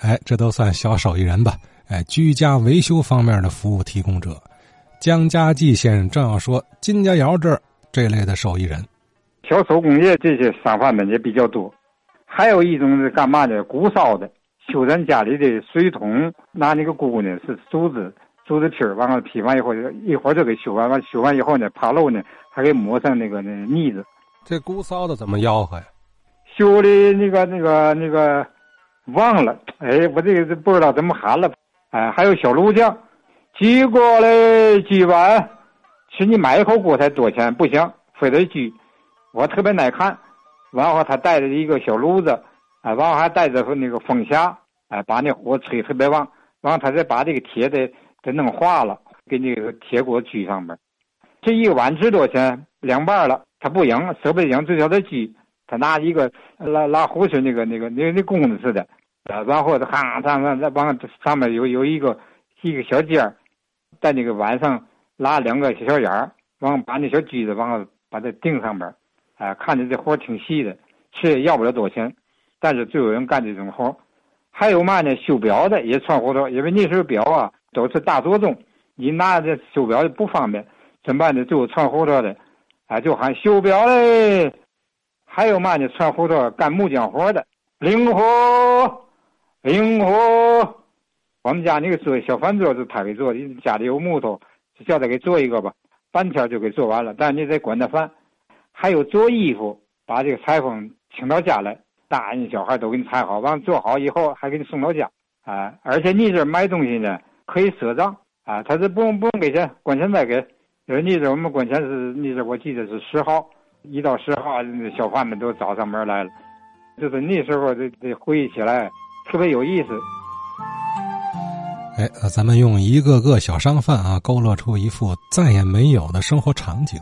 哎，这都算小手艺人吧？哎，居家维修方面的服务提供者，江家记先生正要说，金家窑这儿这类的手艺人，小手工业这些商贩们也比较多。还有一种是干嘛的？鼓烧的，修咱家里的水桶，拿那个箍呢是竹子，竹子皮儿，完了劈完以后，一会儿就给修完，完修完以后呢，爬漏呢，还给抹上那个那腻子。这鼓烧的怎么吆喝呀？修的那个那个那个忘了，哎，我这个不知道怎么喊了。哎，还有小炉匠，举过来举完，是你买一口锅才多钱？不行，非得举。我特别耐看。完后他带着一个小炉子，啊，完后还带着那个风匣，哎，把那火吹特别旺。完后他再把这个铁的给弄化了，给那个铁锅举上面。这一碗值多少钱？两半了。他不赢，舍不得赢，就叫他举。他拿一个拉拉壶水那个那个那那弓子似的，啊，然后他哈上上再往上面有有一个一个小尖儿，在那个碗上拉两个小眼儿，往把那小锯子往把它钉上面。哎，看着这活挺细的，其实要不了多少钱，但是就有人干这种活还有嘛呢？修表的也串胡同，因为那时候表啊都是大座钟，你拿着修表不方便，怎么办呢？就有串胡同的，哎，就喊修表嘞。还有嘛呢？串胡同干木匠活的，灵活，灵活。我们家那个桌小饭桌是他给做的，家里有木头，叫他给做一个吧，半天就给做完了，但是你得管他饭。还有做衣服，把这个裁缝请到家来，大人小孩都给你裁好，完做好以后还给你送到家，啊！而且你这买东西呢，可以赊账，啊，他是不用不用给钱，管钱再给。因为你这我们管钱是，你这我记得是十号，一到十号，小贩们都找上门来了，就是那时候这这回忆起来特别有意思。哎，咱们用一个个小商贩啊，勾勒出一幅再也没有的生活场景。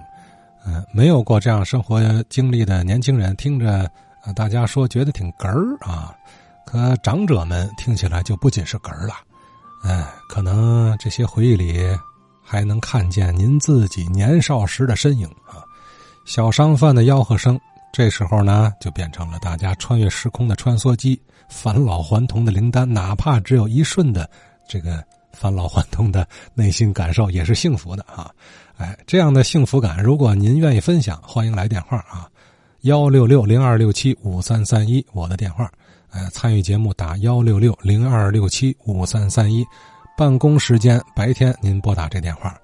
嗯，没有过这样生活经历的年轻人听着，大家说觉得挺哏儿啊，可长者们听起来就不仅是哏儿了。哎，可能这些回忆里还能看见您自己年少时的身影啊。小商贩的吆喝声，这时候呢就变成了大家穿越时空的穿梭机，返老还童的灵丹，哪怕只有一瞬的这个返老还童的内心感受，也是幸福的啊。哎，这样的幸福感，如果您愿意分享，欢迎来电话啊，幺六六零二六七五三三一，我的电话。哎，参与节目打幺六六零二六七五三三一，办公时间白天您拨打这电话。